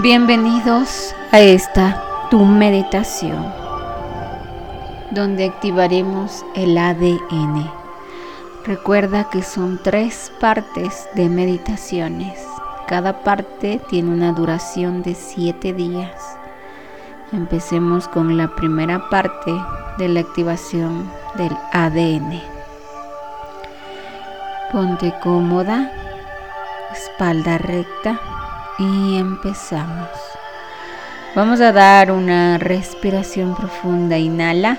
Bienvenidos a esta tu meditación, donde activaremos el ADN. Recuerda que son tres partes de meditaciones. Cada parte tiene una duración de siete días. Empecemos con la primera parte de la activación del ADN. Ponte cómoda, espalda recta y empezamos. Vamos a dar una respiración profunda. Inhala.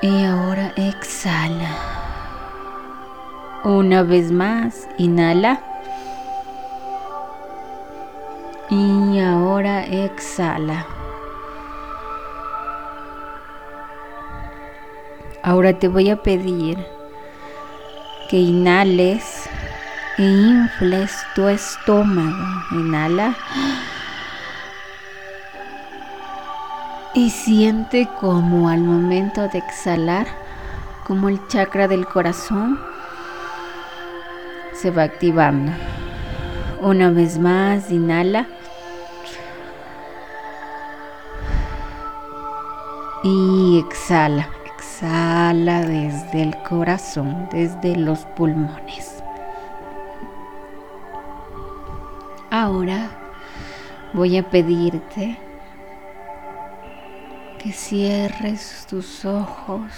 Y ahora exhala. Una vez más. Inhala. Y ahora exhala. Ahora te voy a pedir que inhales e infles tu estómago. Inhala. Y siente como al momento de exhalar, como el chakra del corazón se va activando. Una vez más, inhala. Y exhala. Exhala desde el corazón, desde los pulmones. Ahora voy a pedirte que cierres tus ojos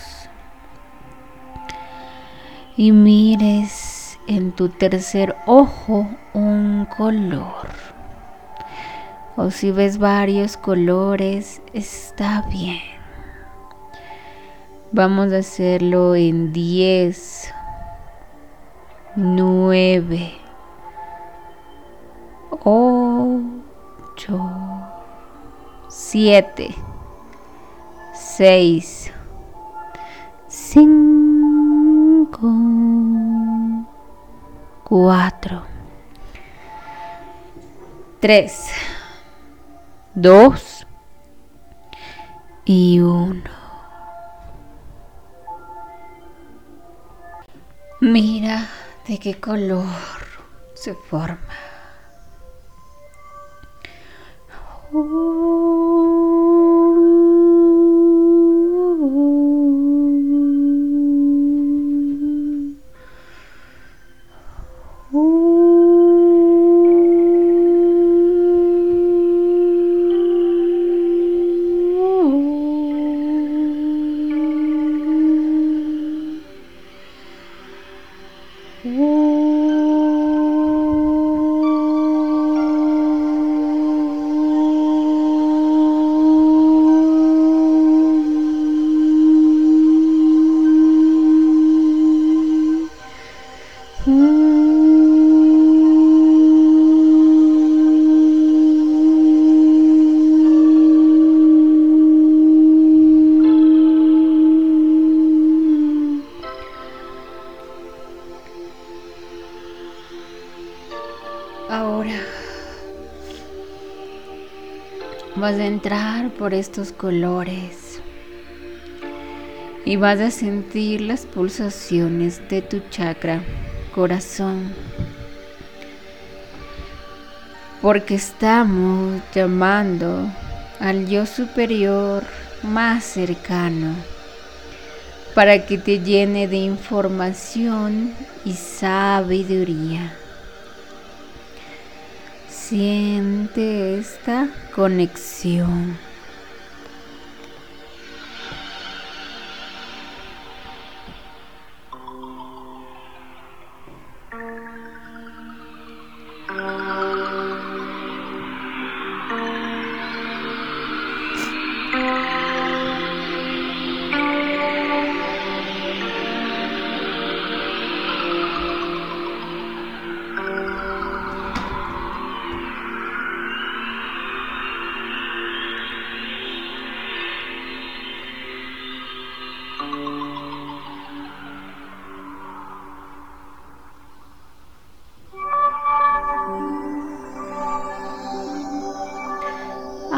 y mires en tu tercer ojo un color. O si ves varios colores, está bien. Vamos a hacerlo en 10, 9, ocho, siete, seis, cinco, cuatro, tres, dos y uno. Mira de qué color se forma. Ahora vas a entrar por estos colores y vas a sentir las pulsaciones de tu chakra corazón. Porque estamos llamando al yo superior más cercano para que te llene de información y sabiduría. Siente esta conexión.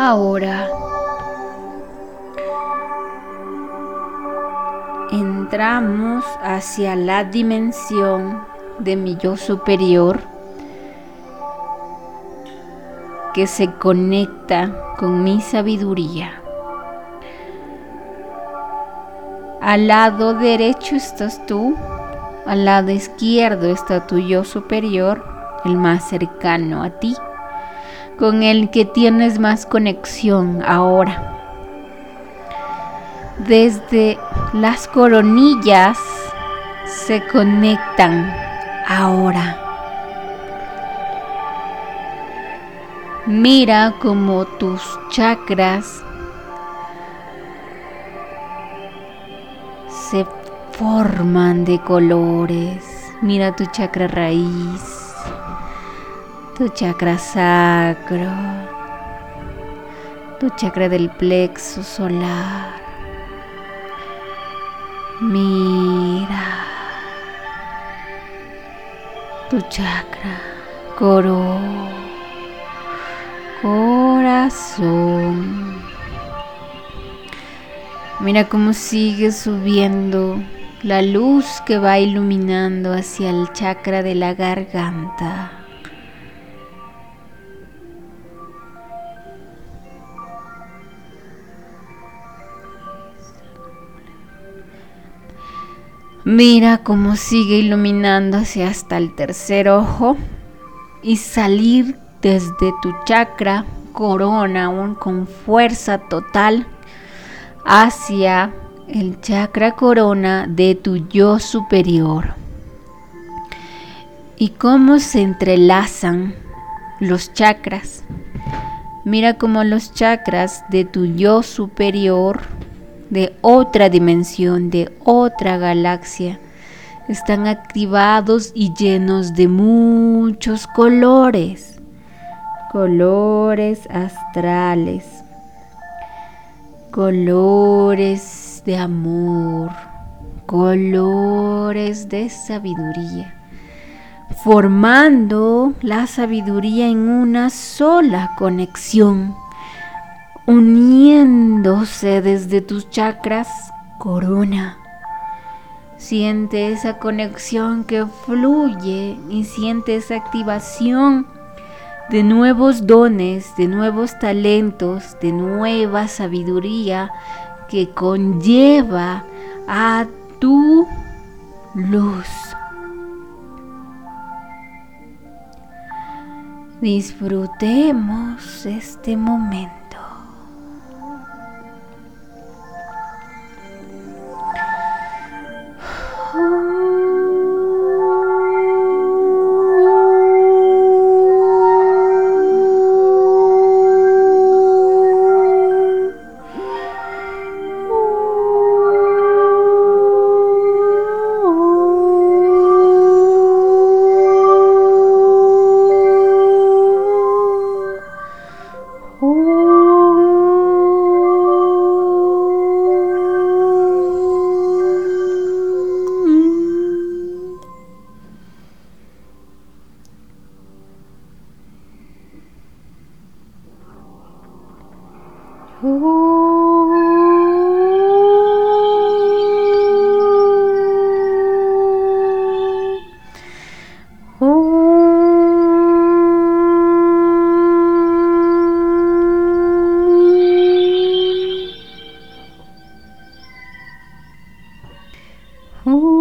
Ahora entramos hacia la dimensión de mi yo superior que se conecta con mi sabiduría. Al lado derecho estás tú, al lado izquierdo está tu yo superior, el más cercano a ti, con el que tienes más conexión ahora. Desde las coronillas se conectan ahora. Mira como tus chakras se forman de colores. Mira tu chakra raíz, tu chakra sacro, tu chakra del plexo solar. Mira tu chakra coro, corazón. Mira cómo sigue subiendo la luz que va iluminando hacia el chakra de la garganta. Mira cómo sigue iluminándose hasta el tercer ojo y salir desde tu chakra corona aún con fuerza total hacia el chakra corona de tu yo superior. Y cómo se entrelazan los chakras. Mira cómo los chakras de tu yo superior, de otra dimensión, de otra galaxia, están activados y llenos de muchos colores, colores astrales. Colores de amor, colores de sabiduría, formando la sabiduría en una sola conexión, uniéndose desde tus chakras corona. Siente esa conexión que fluye y siente esa activación de nuevos dones, de nuevos talentos, de nueva sabiduría que conlleva a tu luz. Disfrutemos este momento. 呼，呼，呼。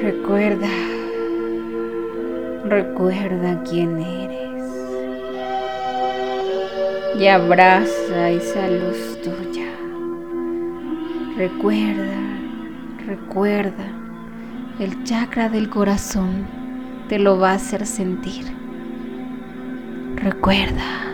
Recuerda, recuerda quién eres. Y abraza esa luz tuya. Recuerda, recuerda, el chakra del corazón te lo va a hacer sentir. Recuerda.